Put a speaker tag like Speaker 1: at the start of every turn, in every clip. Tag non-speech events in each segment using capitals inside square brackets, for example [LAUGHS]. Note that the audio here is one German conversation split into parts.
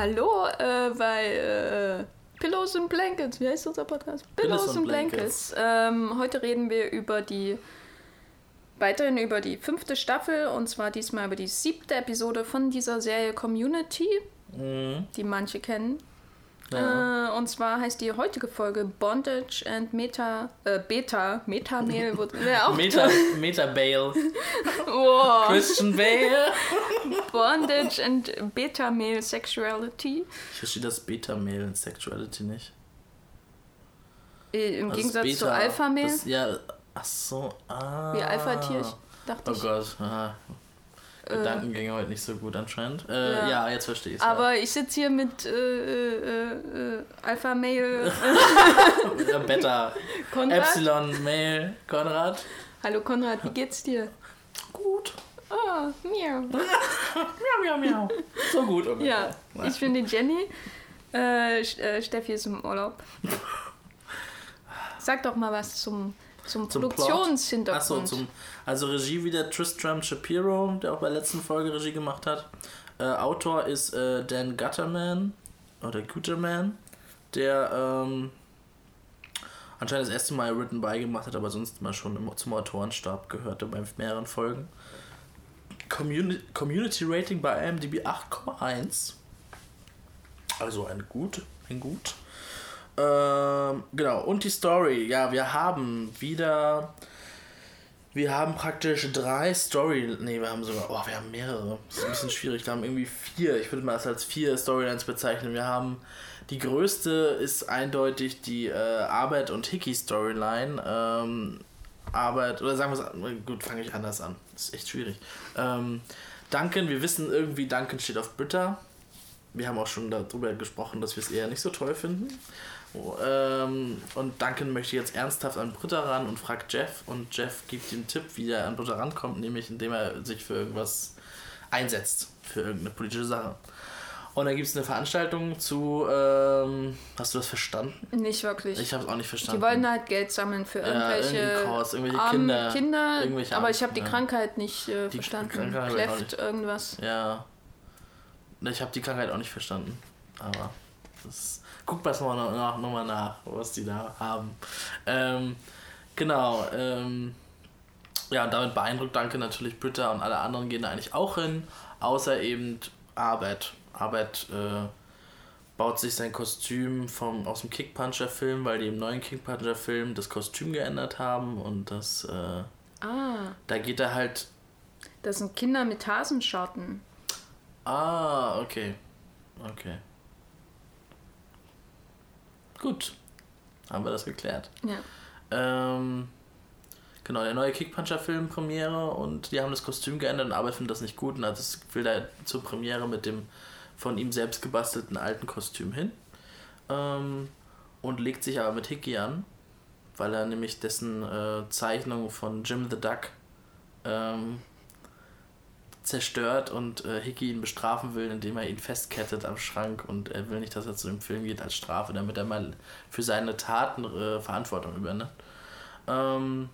Speaker 1: Hallo äh, bei äh, Pillows and Blankets. Wie heißt unser Podcast? Pillows,
Speaker 2: Pillows
Speaker 1: and
Speaker 2: and
Speaker 1: Blankets. Ähm, heute reden wir über die weiterhin über die fünfte Staffel und zwar diesmal über die siebte Episode von dieser Serie Community,
Speaker 2: Mhm.
Speaker 1: die manche kennen.
Speaker 2: Ja.
Speaker 1: Äh, und zwar heißt die heutige Folge Bondage and Meta äh, Beta Meta-Mail [LAUGHS] wäre auch
Speaker 2: Meta, Meta Bale. [LAUGHS]
Speaker 1: oh,
Speaker 2: Christian Bale. [LAUGHS]
Speaker 1: Bondage and Beta-Mail Sexuality.
Speaker 2: Ich verstehe das Beta-Mail in Sexuality nicht.
Speaker 1: Äh, Im
Speaker 2: ist
Speaker 1: Gegensatz zu
Speaker 2: Beta?
Speaker 1: Alpha-Mail.
Speaker 2: Das- Ja, ach so. Ah.
Speaker 1: Wie Alpha-Tier, dachte
Speaker 2: Oh
Speaker 1: ich.
Speaker 2: Gott. Ah. Gedankengänge heute nicht so gut anscheinend. Äh,
Speaker 1: Ja.
Speaker 2: ja. jetzt verstehe ich es.
Speaker 1: Aber ich sitze hier mit äh, äh, äh, Alpha Mail [LAUGHS]
Speaker 2: Ja. Beta.
Speaker 1: Konrad.
Speaker 2: Epsilon Mail. Konrad.
Speaker 1: Hallo Konrad, wie geht's dir?
Speaker 2: Gut.
Speaker 1: Oh, mir. [LAUGHS]
Speaker 2: Miau, miau, miau. So gut ungefähr.
Speaker 1: Ja, ich bin die Jenny. Äh, äh, Steffi ist im Urlaub. Sag doch mal was zum, zum,
Speaker 2: Zum?
Speaker 1: Produktionshintergrund.
Speaker 2: Achso, zum, also Regie wieder Tristram Shapiro, der auch bei der letzten Folge Regie gemacht hat. Äh, Autor ist äh, Dan Gutterman oder Guterman, der ähm, anscheinend das erste Mal Written beigemacht hat, aber sonst mal schon im, zum Autorenstab gehörte bei mehreren Folgen. Communi Community Rating bei IMDb 8,1. Also ein gut, ein gut. Ähm, genau, und die Story. Ja, wir haben wieder. Wir haben praktisch drei Story. Ne, wir haben sogar. Oh, wir haben mehrere. Das ist ein bisschen schwierig. Wir haben irgendwie vier. Ich würde mal das als vier Storylines bezeichnen. Wir haben. Die größte ist eindeutig die äh, Arbeit und Hickey Storyline. Ähm, Arbeit, oder sagen wir es, gut, fange ich anders an. Das ist echt schwierig. Ähm, Duncan, wir wissen irgendwie, Duncan steht auf Britta. Wir haben auch schon darüber gesprochen, dass wir es eher nicht so toll finden. Oh, ähm, und Duncan möchte jetzt ernsthaft an Britta ran und fragt Jeff. Und Jeff gibt ihm einen Tipp, wie er an Britta rankommt, nämlich indem er sich für irgendwas einsetzt, für irgendeine politische Sache. Und dann gibt es eine Veranstaltung zu. Ähm, hast du das verstanden?
Speaker 1: Nicht wirklich.
Speaker 2: Ich habe es auch nicht verstanden.
Speaker 1: die wollten halt Geld sammeln für irgendwelche,
Speaker 2: irgendeinen Kurs, irgendwelche
Speaker 1: armen
Speaker 2: Kinder.
Speaker 1: Kinder
Speaker 2: Irgendwelche
Speaker 1: aber
Speaker 2: armen
Speaker 1: ich habe die. Krankheit nicht äh,
Speaker 2: Die
Speaker 1: verstanden.
Speaker 2: Krankheit nicht.
Speaker 1: irgendwas.
Speaker 2: Ja. Ich habe die Krankheit auch nicht verstanden. Aber das, guckt mal nochmal nach, noch mal nach, was die da haben. Ähm, genau. Ähm, ja, und damit beeindruckt Danke natürlich Britta und alle anderen gehen da eigentlich auch hin, außer eben Arbeit. Arbeit äh, baut sich sein Kostüm vom, aus dem Kickpuncher-Film, weil die im neuen Kickpuncher-Film das Kostüm geändert haben und das, äh,
Speaker 1: Ah,
Speaker 2: da geht er halt
Speaker 1: das sind Kinder mit Hasenscharten.
Speaker 2: Ah, okay. Okay. Gut. Haben wir das geklärt.
Speaker 1: Ja.
Speaker 2: Ähm, genau, der neue Kickpuncher-Film Premiere und die haben das Kostüm geändert und Arbeit findet das nicht gut und hat es will da zur Premiere mit dem von ihm selbst gebastelten alten Kostüm hin. Ähm, und legt sich aber mit Hickey an, weil er nämlich dessen äh, Zeichnung von Jim the Duck ähm, zerstört und äh, Hickey ihn bestrafen will, indem er ihn festkettet am Schrank und er will nicht, dass er zu dem Film geht als Strafe, damit er mal für seine Taten äh, Verantwortung übernimmt. Ähm,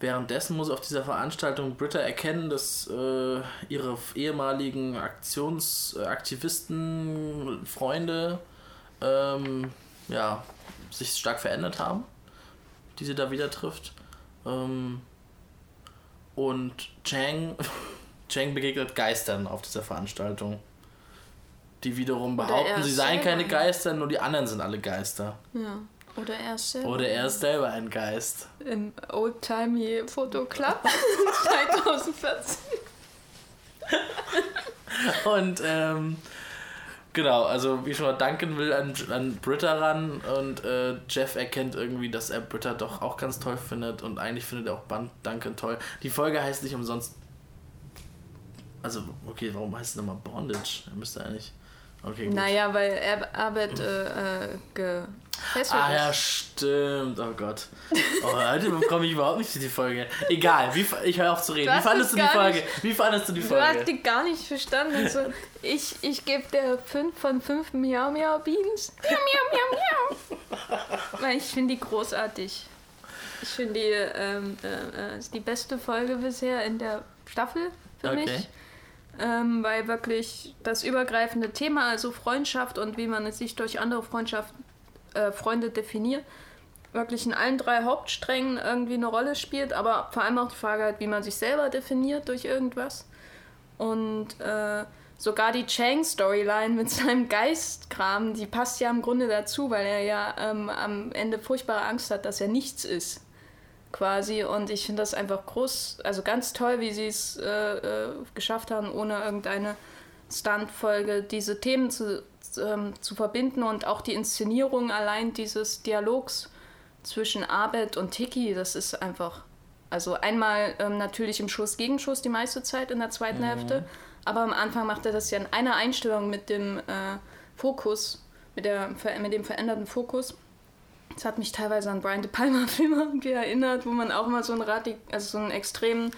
Speaker 2: währenddessen muss auf dieser Veranstaltung Britta erkennen, dass äh, ihre ehemaligen Aktionsaktivisten, Freunde, ähm, ja, sich stark verändert haben, die sie da wieder trifft. Ähm, und Chang, [LAUGHS] Chang begegnet Geistern auf dieser Veranstaltung. Die wiederum behaupten, sie seien keine. Geister, nur die anderen sind alle Geister.
Speaker 1: Ja. Oder er ist selber
Speaker 2: Oder er ist selber ein Geist.
Speaker 1: im Oldtimey Photo Club 2014.
Speaker 2: Und ähm, genau, also wie schon mal, Duncan will an, an Britta ran und äh, Jeff erkennt irgendwie, dass er Britta doch auch ganz toll findet und eigentlich findet er auch Ban- Duncan toll. Die Folge heißt nicht umsonst. Also, okay, warum heißt es nochmal Bondage? Er müsste eigentlich. Okay, gut.
Speaker 1: Naja, weil er Arbeit äh, äh, gefesselt
Speaker 2: Ah ja, stimmt. Oh Gott. Oh, heute komme ich überhaupt nicht zu die Folge. Egal, wie, ich höre auf zu reden. Wie fandest
Speaker 1: es
Speaker 2: du die Folge?
Speaker 1: nicht-
Speaker 2: Wie fandest du die
Speaker 1: Du hast
Speaker 2: Folge?
Speaker 1: die gar nicht verstanden. Also, ich ich gebe dir 5 von 5 Miau Miau Beans. Miau Miau Miau Miau. Weil ich finde die großartig. Ich finde die, ähm, äh, äh, ist die beste Folge bisher in der Staffel für
Speaker 2: Okay.
Speaker 1: mich. Ähm, weil wirklich das übergreifende Thema, also Freundschaft und wie man es sich durch andere Freundschaft, äh, Freunde definiert, wirklich in allen drei Hauptsträngen irgendwie eine Rolle spielt, aber vor allem auch die Frage halt, wie man sich selber definiert durch irgendwas. Und äh, sogar die Chang-Storyline mit [LAUGHS] seinem Geistkram, die passt ja im Grunde dazu, weil er ja ähm, am Ende furchtbare Angst hat, dass er nichts ist. Quasi. Und ich finde das einfach groß, also ganz toll, wie sie es äh, äh, geschafft haben, ohne irgendeine Stunt-Folge diese Themen zu, ähm, zu verbinden und auch die Inszenierung allein dieses Dialogs zwischen Abed und Tiki, das ist einfach. Also einmal ähm, natürlich im Schuss gegen Schuss die meiste Zeit in der zweiten mhm. Hälfte, aber am Anfang macht er das ja in einer Einstellung mit dem äh, Fokus, mit, der, mit dem veränderten Fokus. Das hat mich teilweise an Brian De Palma-Filme [LAUGHS] irgendwie erinnert, wo man auch mal so einen Radik also so einen extremen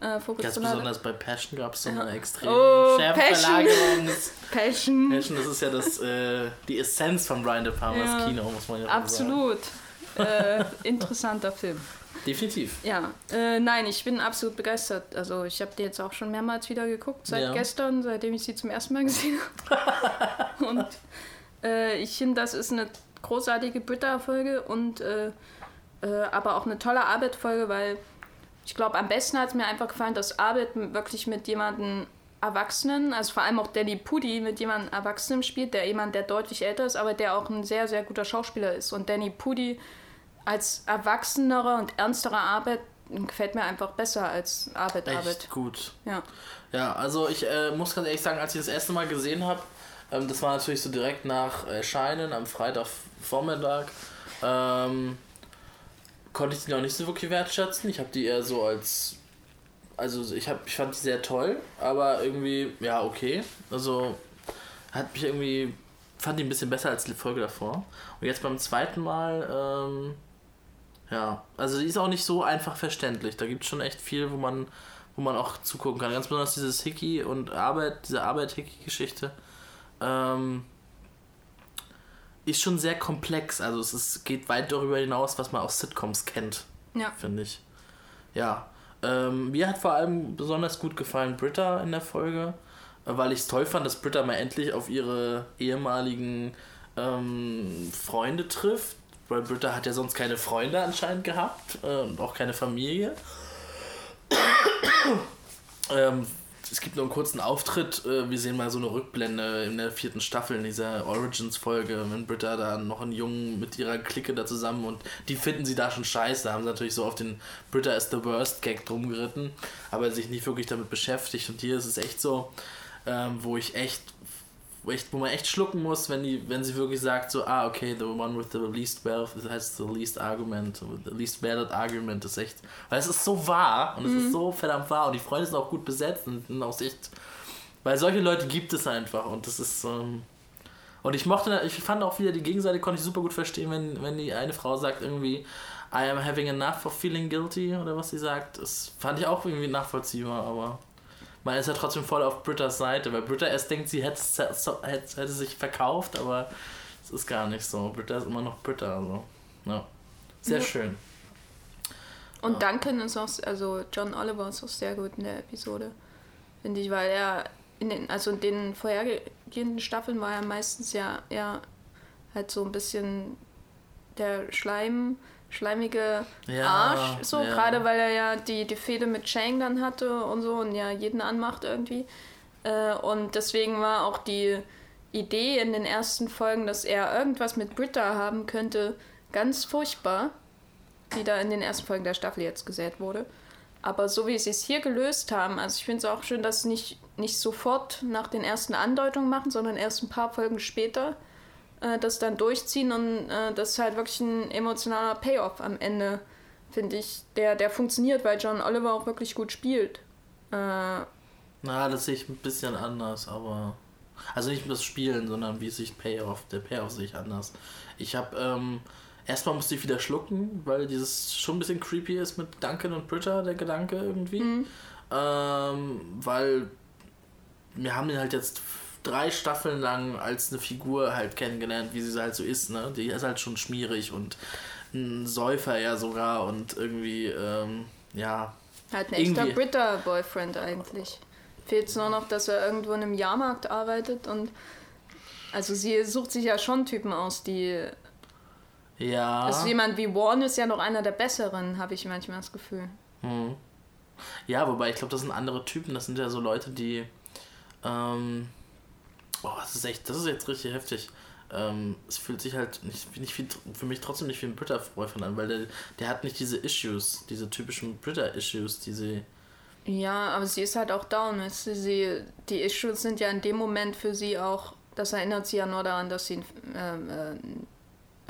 Speaker 1: äh, Fokus
Speaker 2: Ganz besonders bei Passion gab es so eine extreme oh, Schärfverlagerung. Passion. Passion, das ist ja das, äh, die Essenz von Brian De Palmas ja, Kino, muss man ja
Speaker 1: Absolut. sagen. Absolut. äh, interessanter Film.
Speaker 2: Definitiv.
Speaker 1: Ja, äh, nein, ich bin absolut begeistert. Also ich habe die jetzt auch schon mehrmals wieder geguckt, seit ja. gestern, seitdem ich sie zum ersten Mal gesehen habe. [LAUGHS] Und äh, ich finde, das ist eine großartige Britta-Folge und äh, äh, aber auch eine tolle Arbeit-Folge, weil ich glaube, am besten hat es mir einfach gefallen, dass Arbeit wirklich mit jemandem Erwachsenen, also vor allem auch Danny Pudi mit jemandem Erwachsenen spielt, der jemand, der deutlich älter ist, aber der auch ein sehr, sehr guter Schauspieler ist. Und Danny Pudi als erwachsenere und ernstere Arbeit gefällt mir einfach besser als Arbeit.
Speaker 2: Echt
Speaker 1: Arbeit.
Speaker 2: gut.
Speaker 1: Ja.
Speaker 2: Ja, also ich äh, muss ganz ehrlich sagen, als ich das erste Mal gesehen habe, ähm, das war natürlich so direkt nach Erscheinen am Freitagvormittag, ähm, konnte ich die noch nicht so wirklich wertschätzen. Ich habe die eher so als also ich hab, ich fand die sehr toll, aber irgendwie, ja, okay. Also hat mich irgendwie, fand die ein bisschen besser als die Folge davor. Und jetzt beim zweiten Mal, ähm, ja, also die ist auch nicht so einfach verständlich. Da gibt es schon echt viel, wo man, wo man auch zugucken kann. Ganz besonders dieses Hickey und Arbeit, diese Arbeit-Hickey-Geschichte. Ähm, ist schon sehr komplex. Also es ist, geht weit darüber hinaus, was man aus Sitcoms kennt.
Speaker 1: Ja.
Speaker 2: Finde ich. Ja. Ähm, mir hat vor allem besonders gut gefallen Britta in der Folge, weil ich es toll fand, dass Britta mal endlich auf ihre ehemaligen ähm, Freunde trifft, weil Britta hat ja sonst keine Freunde anscheinend gehabt äh, und auch keine Familie. Ähm, es gibt nur einen kurzen Auftritt. Äh, wir sehen mal so eine Rückblende in der vierten Staffel in dieser Origins-Folge, wenn Britta da noch einen Jungen mit ihrer Clique da zusammen und die finden sie da schon scheiße. Da haben sie natürlich so auf den Britta is the worst Gag drum geritten, aber sich nicht wirklich damit beschäftigt. Und hier ist es echt so, ähm, wo ich echt echt, wo man echt schlucken muss, wenn, die, wenn sie wirklich sagt, so, ah, okay, the one with the least wealth, das heißt the least argument, the least valid argument ist echt, weil es ist so wahr und mhm. es ist mhm. so verdammt wahr und die Freunde sind auch gut besetzt und sind auch echt, weil solche Leute gibt es einfach und das ist, ähm, und ich mochte, ich fand auch wieder die Gegenseite, konnte ich super gut verstehen, wenn, wenn die eine Frau sagt irgendwie, I am having enough of feeling guilty oder was sie sagt. Das fand ich auch irgendwie nachvollziehbar, aber man ist ja trotzdem voll auf Britta's Seite, weil Britta erst denkt, sie hätte, hätte, hätte sich verkauft, aber es ist gar nicht so. Britta ist immer noch Britta. Also. Ja. Sehr ja. schön.
Speaker 1: Und ja. Duncan ist auch, also John Oliver ist auch sehr gut in der Episode, finde ich, weil er in den, also in den vorhergehenden Staffeln war er meistens ja eher halt so ein bisschen der Schleim schleimige ja, Arsch, so ja. gerade weil er ja die, die Fehde mit Chang dann hatte und so und ja jeden anmacht irgendwie. Äh, und deswegen war auch die Idee in den ersten Folgen, dass er irgendwas mit Britta haben könnte, ganz furchtbar, die da in den ersten Folgen der Staffel jetzt gesät wurde. Aber so wie sie es hier gelöst haben, also ich finde es auch schön, dass sie nicht, nicht sofort nach den ersten Andeutungen machen, sondern erst ein paar Folgen später äh, das dann durchziehen und äh, das ist halt wirklich ein emotionaler Payoff am Ende, finde ich, der, der funktioniert, weil John Oliver auch wirklich gut spielt. Äh,
Speaker 2: Na, das sehe ich ein bisschen anders, aber. Also nicht das Spielen, sondern wie sich Payoff, der Payoff sehe ich anders. Ich habe, ähm, erstmal musste ich wieder schlucken, weil dieses schon ein bisschen creepy ist mit Duncan und Britta, der Gedanke irgendwie. Mhm. Ähm, weil wir haben den halt jetzt drei Staffeln lang als eine Figur halt kennengelernt, wie sie halt so ist, ne? Die ist halt schon schmierig und ein Säufer ja sogar und irgendwie, ähm, ja.
Speaker 1: Halt ein echter Britta-Boyfriend eigentlich. fehlt es nur noch, dass er irgendwo in einem Jahrmarkt arbeitet und also sie sucht sich ja schon Typen aus, die.
Speaker 2: Ja.
Speaker 1: Also jemand wie Warren ist ja noch einer der besseren, habe ich manchmal das Gefühl.
Speaker 2: Hm. Ja, wobei ich glaube, das sind andere Typen. Das sind ja so Leute, die. Ähm, oh, das ist echt, das ist jetzt richtig heftig. Ähm, es fühlt sich halt nicht, nicht viel, für mich trotzdem nicht wie ein Britta-Boyfriend an, weil der, der hat nicht diese Issues, diese typischen Britta-Issues, diese.
Speaker 1: Ja, aber sie ist halt auch down. Weißt du? sie, die Issues sind ja in dem Moment für sie auch, das erinnert sie ja nur daran, dass sie ähm, äh,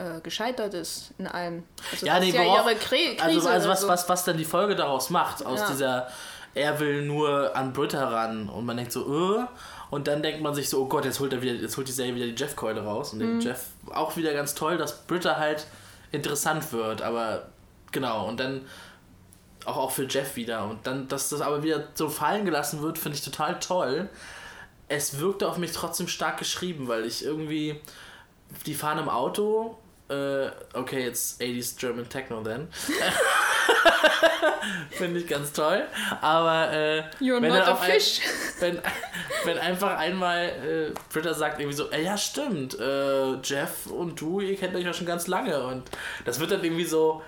Speaker 1: äh, gescheitert ist in allem. Also
Speaker 2: ja, nee,
Speaker 1: ist ja
Speaker 2: worauf,
Speaker 1: ihre Kri
Speaker 2: also,
Speaker 1: Krise.
Speaker 2: also was,
Speaker 1: so.
Speaker 2: was, was dann die Folge daraus macht, aus
Speaker 1: Ja.
Speaker 2: dieser, er will nur an Britta ran und man denkt so, äh, und dann denkt man sich so, oh Gott, jetzt holt er wieder, jetzt holt die Serie wieder die Jeff-Keule raus und
Speaker 1: Mhm.
Speaker 2: den Jeff auch wieder ganz toll, dass Britta halt interessant wird, aber genau, und dann auch, auch für Jeff wieder und dann, dass das aber wieder so fallen gelassen wird, finde ich total toll. Es wirkte auf mich trotzdem stark geschrieben, weil ich irgendwie, die fahren im Auto, äh, okay, jetzt 80s German Techno then. [LAUGHS] [LAUGHS] Finde ich ganz toll. Aber äh,
Speaker 1: You're
Speaker 2: wenn,
Speaker 1: not
Speaker 2: dann
Speaker 1: a
Speaker 2: auf ein,
Speaker 1: fish. [LAUGHS]
Speaker 2: wenn, wenn einfach einmal äh, Britta sagt irgendwie so, äh, ja stimmt, äh, Jeff und du, ihr kennt euch ja schon ganz lange. Und das wird dann irgendwie so,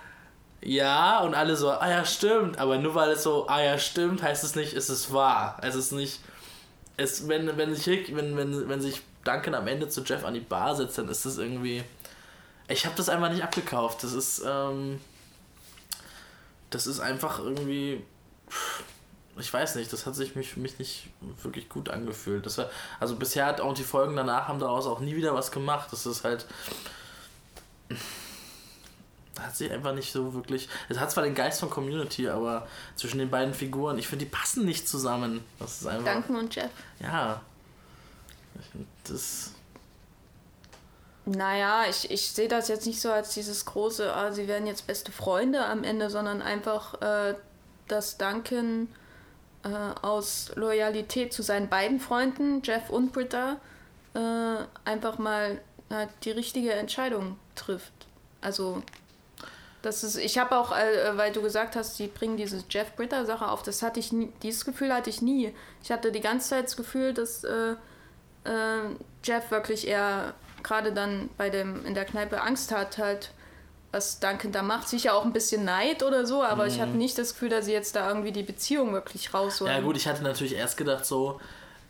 Speaker 2: ja, und alle so, ah ja stimmt. Aber nur weil es so, ah ja stimmt, heißt es nicht, ist es wahr. Es ist nicht, es, wenn, wenn, sich, Rick- wenn, wenn, wenn sich Duncan am Ende zu Jeff an die Bar setzt, dann ist das irgendwie. Ich habe das einfach nicht abgekauft. Das ist, ähm, das ist einfach irgendwie. Ich weiß nicht, das hat sich mich für mich nicht wirklich gut angefühlt. Das war, also bisher hat auch die Folgen danach haben daraus auch nie wieder was gemacht. Das ist halt. Hat sich einfach nicht so wirklich. Es hat zwar den Geist von Community, aber zwischen den beiden Figuren, ich finde, die passen nicht zusammen. Das ist einfach.
Speaker 1: Duncan und Jeff.
Speaker 2: Ja. Ich- Das.
Speaker 1: Naja, ich, ich sehe das jetzt nicht so als dieses große, ah, sie werden jetzt beste Freunde am Ende, sondern einfach, äh, dass Duncan äh, aus Loyalität zu seinen beiden Freunden, Jeff und Britta, äh, einfach mal die richtige Entscheidung trifft. Also, das ist, ich habe auch, äh, weil du gesagt hast, sie bringen diese Jeff-Britta-Sache auf, das hatte ich nie, dieses Gefühl hatte ich nie. Ich hatte die ganze Zeit das Gefühl, dass äh, äh, Jeff wirklich eher gerade dann bei dem in der Kneipe Angst hat, halt, was Duncan da macht. Sicher auch ein bisschen Neid oder so, aber ich hatte nicht das Gefühl, dass sie jetzt da irgendwie die Beziehung wirklich rausholen.
Speaker 2: Ja, gut, ich hatte natürlich erst gedacht, so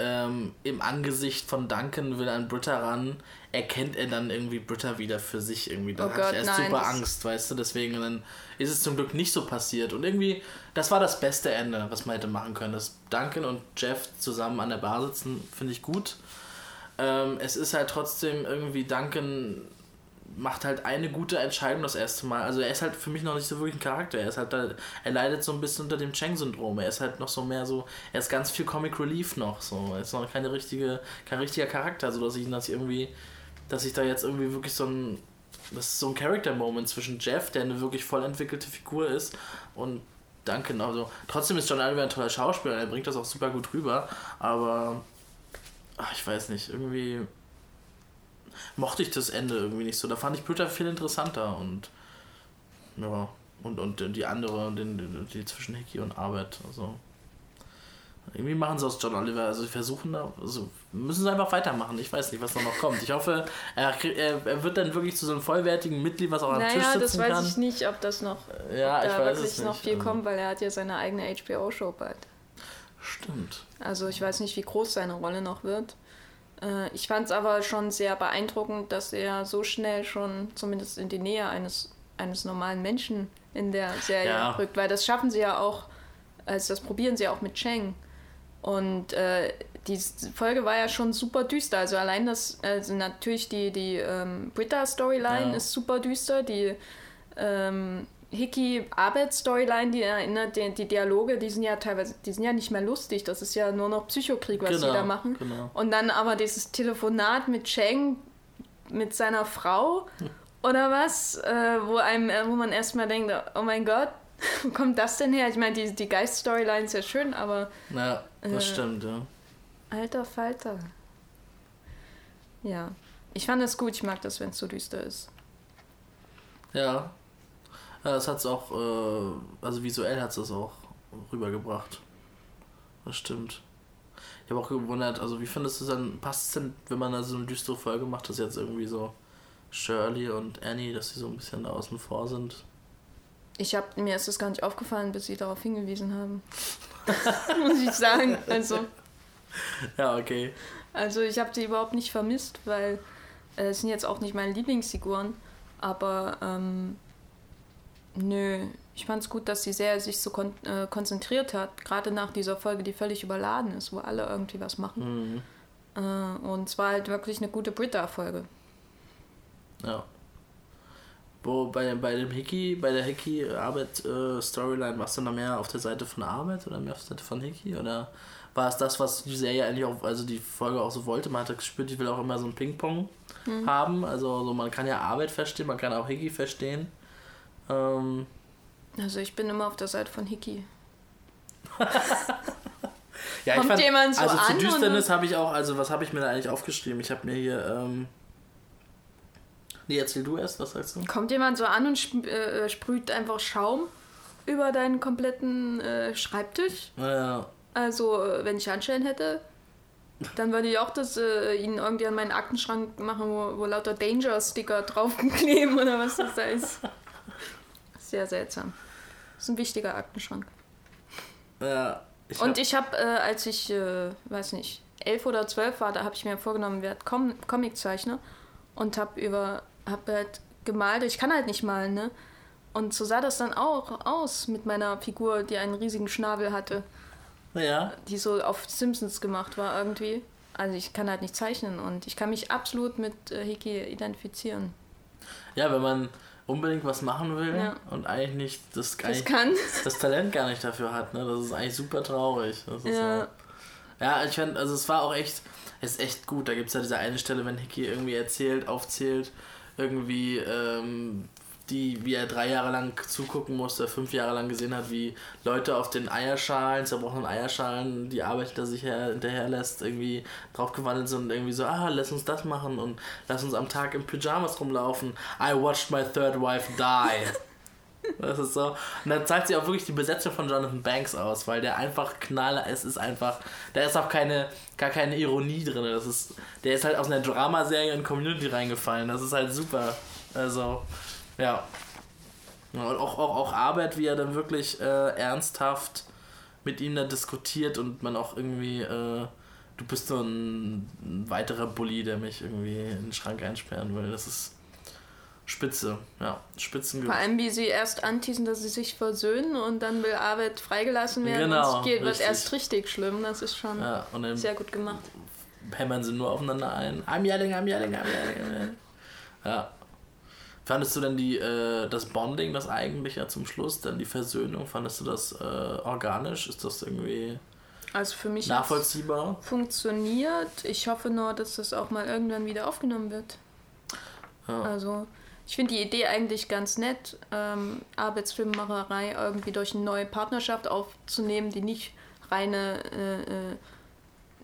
Speaker 2: ähm, im Angesicht von Duncan will an Britta ran, erkennt er dann irgendwie Britta wieder für sich irgendwie. Da
Speaker 1: Oh
Speaker 2: hatte
Speaker 1: Gott,
Speaker 2: ich erst
Speaker 1: nein,
Speaker 2: super Angst, weißt du, deswegen dann ist es zum Glück nicht so passiert. Und irgendwie, das war das beste Ende, was man hätte machen können. Dass Duncan und Jeff zusammen an der Bar sitzen, finde ich gut. Ähm, es ist halt trotzdem irgendwie, Duncan macht halt eine gute Entscheidung das erste Mal. Also er ist halt für mich noch nicht so wirklich ein Charakter. Er ist halt da, er leidet so ein bisschen unter dem Cheng-Syndrom. Er ist halt noch so mehr so, er ist ganz viel Comic Relief noch. So, er ist noch keine richtige, kein richtiger Charakter, so dass ich, dass ich irgendwie, dass ich da jetzt irgendwie wirklich so ein, das ist so ein Character-Moment zwischen Jeff, der eine wirklich voll entwickelte Figur ist, und Duncan. Also trotzdem ist John Oliver ein toller Schauspieler, er bringt das auch super gut rüber, aber ach, ich weiß nicht, irgendwie mochte ich das Ende irgendwie nicht so. Da fand ich Britta viel interessanter und ja, und, und die andere, den, die, die zwischen Hickey und Arbeit, also irgendwie machen sie aus John Oliver, also sie versuchen da, also müssen sie einfach weitermachen. Ich weiß nicht, was da noch kommt. Ich hoffe, er, er, wird dann wirklich zu so einem vollwertigen Mitglied, was auch am Tisch
Speaker 1: naja,
Speaker 2: sitzen
Speaker 1: das weiß
Speaker 2: kann.
Speaker 1: ich nicht, ob das noch
Speaker 2: Ja,
Speaker 1: ob
Speaker 2: ich
Speaker 1: da wirklich noch viel
Speaker 2: also,
Speaker 1: kommt, weil er hat ja seine eigene HBO-Show bald.
Speaker 2: Stimmt.
Speaker 1: Also ich weiß nicht, wie groß seine Rolle noch wird. Äh, ich fand es aber schon sehr beeindruckend, dass er so schnell schon zumindest in die Nähe eines, eines normalen Menschen in der Serie
Speaker 2: Ja.
Speaker 1: rückt, weil das schaffen sie ja auch, also das probieren sie auch mit Cheng. Und äh, die Folge war ja schon super düster. Also allein das, also natürlich die, die ähm, Britta-Storyline
Speaker 2: Ja.
Speaker 1: ist super düster. Die ähm, Hickey-Arbeit-Storyline, die erinnert, die, die Dialoge, die sind ja teilweise, die sind ja nicht mehr lustig. Das ist ja nur noch Psychokrieg, was
Speaker 2: Genau,
Speaker 1: die da machen.
Speaker 2: genau.
Speaker 1: Und dann aber dieses Telefonat mit Cheng, mit seiner Frau [LAUGHS] oder was, äh, wo einem, äh, wo man erstmal denkt, oh mein Gott, [LAUGHS] wo kommt das denn her? Ich meine, die, die Geist-Storyline ist ja schön, aber
Speaker 2: Ja, das
Speaker 1: Äh,
Speaker 2: stimmt, ja.
Speaker 1: alter Falter. Ja. Ich fand das gut, ich mag das, wenn es so düster ist.
Speaker 2: Ja. Ja, das hat's auch, äh, also visuell hat's das auch rübergebracht. Das stimmt. Ich habe auch gewundert, also wie findest du es dann, passt es denn, wenn man da so eine düstere Folge macht, dass jetzt irgendwie so Shirley und Annie, dass sie so ein bisschen da außen vor sind?
Speaker 1: Ich habe mir ist das gar nicht aufgefallen, bis sie darauf hingewiesen haben. [LAUGHS] Muss ich sagen. Also,
Speaker 2: Ja, okay.
Speaker 1: also ich habe sie überhaupt nicht vermisst, weil äh, es sind jetzt auch nicht meine Lieblingsfiguren. Aber ähm, nö, ich fand es gut, dass sie sehr sich so kon äh, konzentriert hat, gerade nach dieser Folge, die völlig überladen ist, wo alle irgendwie was machen.
Speaker 2: Mhm.
Speaker 1: Äh, und es war halt wirklich eine gute Britta-Folge.
Speaker 2: Ja. Wo bei, bei dem Hickey, bei der Hickey-Arbeit-Storyline, warst du da mehr auf der Seite von Arbeit oder mehr auf der Seite von Hickey? Oder war es das, was die Serie eigentlich auch, also die Folge auch so wollte? Man hat gespürt, die will auch immer so ein Ping-Pong haben. Also so, man kann ja Arbeit verstehen, man kann auch Hickey verstehen. Ähm,
Speaker 1: Also ich bin immer auf der Seite von Hickey. [LAUGHS]
Speaker 2: ja,
Speaker 1: Kommt jemand so
Speaker 2: also zu
Speaker 1: an
Speaker 2: Düsternis
Speaker 1: oder-
Speaker 2: habe ich auch, also was habe ich mir da eigentlich aufgeschrieben? Ich habe mir hier, ähm, nee, erzähl du erst, was sagst du?
Speaker 1: Kommt jemand so an und sp äh, sprüht einfach Schaum über deinen kompletten äh, Schreibtisch?
Speaker 2: Ja,
Speaker 1: Also, äh, wenn ich Handschellen hätte, dann würde ich auch das äh, ihnen irgendwie an meinen Aktenschrank machen, wo, wo lauter Danger-Sticker draufkleben oder was das da ist. [LAUGHS] Sehr seltsam. Das ist ein wichtiger Aktenschrank.
Speaker 2: ja. Ich
Speaker 1: Und
Speaker 2: hab-
Speaker 1: ich habe, äh, als ich, äh, weiß nicht, elf oder zwölf war, da habe ich mir vorgenommen, werde Com Comiczeichner und habe über, habe halt gemalt. Ich kann halt nicht malen, ne? Und so sah das dann auch aus mit meiner Figur, die einen riesigen Schnabel hatte,
Speaker 2: ja,
Speaker 1: die so auf Simpsons gemacht war irgendwie. Also ich kann halt nicht zeichnen und ich kann mich absolut mit äh, Hiki identifizieren.
Speaker 2: ja, wenn man unbedingt was machen will
Speaker 1: Ja.
Speaker 2: und eigentlich nicht das, gar
Speaker 1: Das
Speaker 2: nicht,
Speaker 1: kann. [LAUGHS]
Speaker 2: das Talent gar nicht dafür hat, ne? Das ist eigentlich super traurig.
Speaker 1: Ja.
Speaker 2: so. Ja, ich fand, also es war auch echt, es ist echt gut. Da gibt es ja diese eine Stelle, wenn Hickey irgendwie erzählt, aufzählt, irgendwie, ähm, die, wie er drei Jahre lang zugucken musste, fünf Jahre lang gesehen hat, wie Leute auf den Eierschalen, zerbrochenen Eierschalen, die Arbeit da sich her, hinterher lässt, irgendwie draufgewandelt sind und irgendwie so, ah, lass uns das machen und lass uns am Tag im Pyjamas rumlaufen. I watched my third wife die. [LAUGHS] Das ist so. Und dann zeigt sie auch wirklich die Besetzung von Jonathan Banks aus, weil der einfach knaller ist, ist einfach. Da ist auch keine, gar keine Ironie drin. Das ist, der ist halt aus einer Dramaserie in Community reingefallen. Das ist halt super. Also, ja. Und auch, auch, auch Arbeit, wie er dann wirklich äh, ernsthaft mit ihm da diskutiert und man auch irgendwie, äh, du bist so ein, ein weiterer Bully, der mich irgendwie in den Schrank einsperren will. Das ist spitze, ja, spitzen
Speaker 1: Vor allem, wie sie erst anteasen, dass sie sich versöhnen und dann will Arbeit freigelassen werden
Speaker 2: Genau,
Speaker 1: und es geht, wird
Speaker 2: richtig.
Speaker 1: erst richtig schlimm. Das ist schon
Speaker 2: Ja, und dann
Speaker 1: sehr gut gemacht.
Speaker 2: hämmern sie nur aufeinander ein. I'm yelling, I'm yelling, I'm yelling. I'm yelling. Ja. Fandest du denn die, äh, das Bonding, das eigentlich ja zum Schluss, dann die Versöhnung, fandest du das äh, organisch? Ist das irgendwie
Speaker 1: Also für mich
Speaker 2: nachvollziehbar?
Speaker 1: funktioniert. Ich hoffe nur, dass das auch mal irgendwann wieder aufgenommen wird.
Speaker 2: Ja.
Speaker 1: Also ich finde die Idee eigentlich ganz nett, ähm, Arbeitsfilmmacherei irgendwie durch eine neue Partnerschaft aufzunehmen, die nicht reine äh, äh,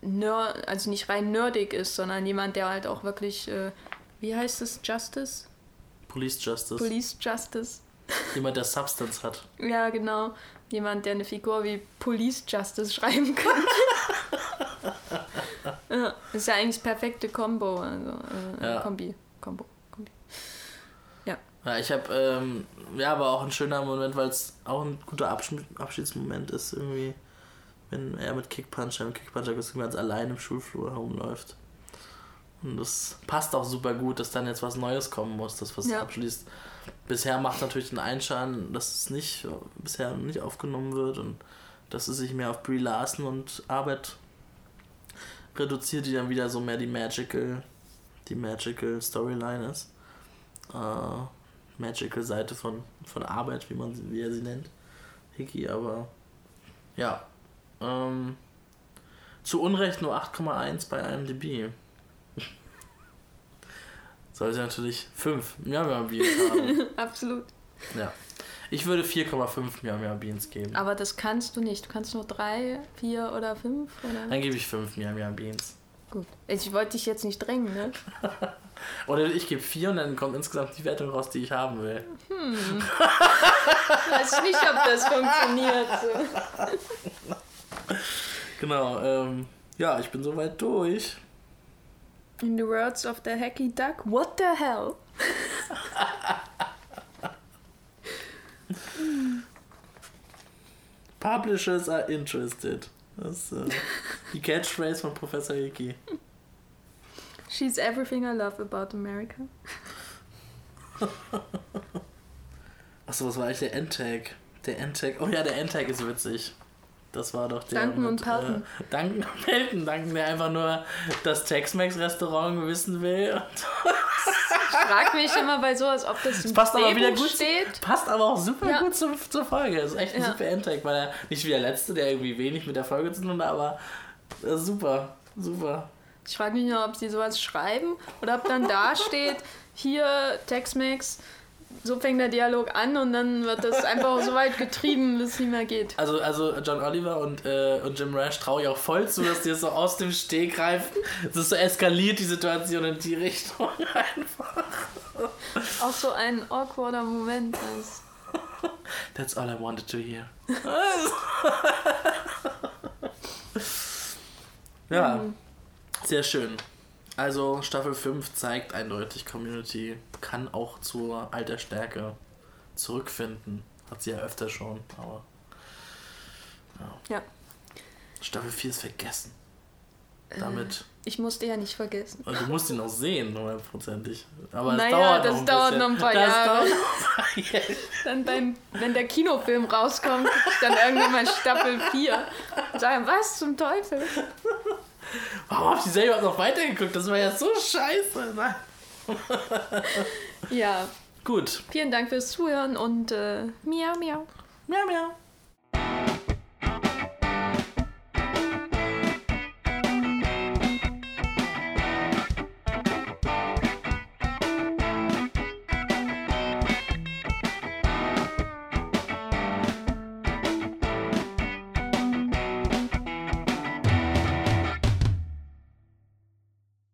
Speaker 1: Nerd, also nicht rein nerdig ist, sondern jemand, der halt auch wirklich, äh, wie heißt es, Justice?
Speaker 2: Police Justice.
Speaker 1: Police Justice.
Speaker 2: Jemand, der Substance hat.
Speaker 1: Ja, genau. Jemand, der eine Figur wie Police Justice schreiben kann. [LAUGHS] ja, ist ja eigentlich das perfekte Combo. Also, äh,
Speaker 2: Ja.
Speaker 1: Kombi. Combo. Kombi.
Speaker 2: Ja, ich habe, ähm, ja, aber auch ein schöner Moment, weil es auch ein guter Absch Abschiedsmoment ist, irgendwie, wenn er mit Kickpuncher, mit Kickpuncher ganz allein im Schulflur herumläuft. Und das passt auch super gut, dass dann jetzt was Neues kommen muss, das was
Speaker 1: Ja.
Speaker 2: abschließt. Bisher macht natürlich den Einschein, dass es nicht, bisher nicht aufgenommen wird und dass es sich mehr auf Brie Larson und Arbeit reduziert, die dann wieder so mehr die Magical, die Magical Storyline ist. Äh, Magical Seite von, von Arbeit, wie man sie, wie er sie nennt. Hickey, aber ja. Ähm, zu Unrecht nur 8,1 bei IMDb. Sollte natürlich 5 Miam Miam Beans haben. [LAUGHS]
Speaker 1: Absolut.
Speaker 2: ja. Ich würde 4,5 Miam Miam Beans geben.
Speaker 1: Aber das kannst du nicht. Du kannst nur drei, vier oder fünf. Oder?
Speaker 2: Dann gebe ich 5 Miam Miam Beans.
Speaker 1: Gut. Ich wollte dich jetzt nicht drängen, ne? [LAUGHS]
Speaker 2: Oder ich gebe 4 und dann kommt insgesamt die Wertung raus, die ich haben will.
Speaker 1: Ich [LAUGHS] weiß nicht, ob das funktioniert.
Speaker 2: Genau, ähm, Ja, ich bin soweit durch.
Speaker 1: In the words of the Hacky Duck, what the hell? [LAUGHS]
Speaker 2: Publishers are interested. Das ist äh, die Catchphrase von Professor Hickey.
Speaker 1: She's everything I love about America.
Speaker 2: Achso, was war eigentlich der Endtag? Der Endtag. Oh ja, der Endtag ist witzig. Das war doch der.
Speaker 1: Duncan und Pelton.
Speaker 2: Äh, Duncan und Pelton. Duncan, der einfach nur das Tex-Mex-Restaurant wissen will.
Speaker 1: Ich frage mich immer bei sowas, ob das im
Speaker 2: passt aber wieder gut.
Speaker 1: steht.
Speaker 2: Passt aber auch super
Speaker 1: Ja.
Speaker 2: gut zur, zur Folge. Das ist echt ein
Speaker 1: Ja.
Speaker 2: super Endtag, weil er nicht wie der letzte, der irgendwie wenig mit der Folge zu tun hat, aber äh, super. Super.
Speaker 1: Ich frage mich nur, ob sie sowas schreiben oder ob dann da steht, hier Tex-Mex, so fängt der Dialog an und dann wird das einfach so weit getrieben, bis es nicht mehr geht.
Speaker 2: Also, also John Oliver und, äh, und Jim Rash traue ich auch voll zu, dass die so aus dem Stegreif, es ist so eskaliert, die Situation in die Richtung [LAUGHS] einfach.
Speaker 1: Auch so ein awkwarder Moment ist.
Speaker 2: That's all I wanted to hear. [LAUGHS] ja, sehr schön. Also Staffel 5 zeigt eindeutig, Community kann auch zur alter Stärke zurückfinden. Hat sie ja öfter schon, aber
Speaker 1: Ja,
Speaker 2: Staffel 4 ist vergessen. Damit.
Speaker 1: ich musste ja nicht vergessen.
Speaker 2: Du musst ihn noch sehen, hundertprozentig. Aber es
Speaker 1: Naja,
Speaker 2: dauert
Speaker 1: das
Speaker 2: noch ein
Speaker 1: dauert
Speaker 2: bisschen.
Speaker 1: noch ein paar
Speaker 2: das
Speaker 1: Jahre.
Speaker 2: Dauert noch ein paar Jahre.
Speaker 1: Dann beim, wenn der Kinofilm rauskommt, dann irgendwann mal Staffel 4 und sage, was zum Teufel?
Speaker 2: Warum hab ich die selber noch weitergeguckt? Das war ja so scheiße. Nein.
Speaker 1: Ja,
Speaker 2: Gut.
Speaker 1: vielen Dank fürs Zuhören und äh, miau, miau.
Speaker 2: Miau, miau.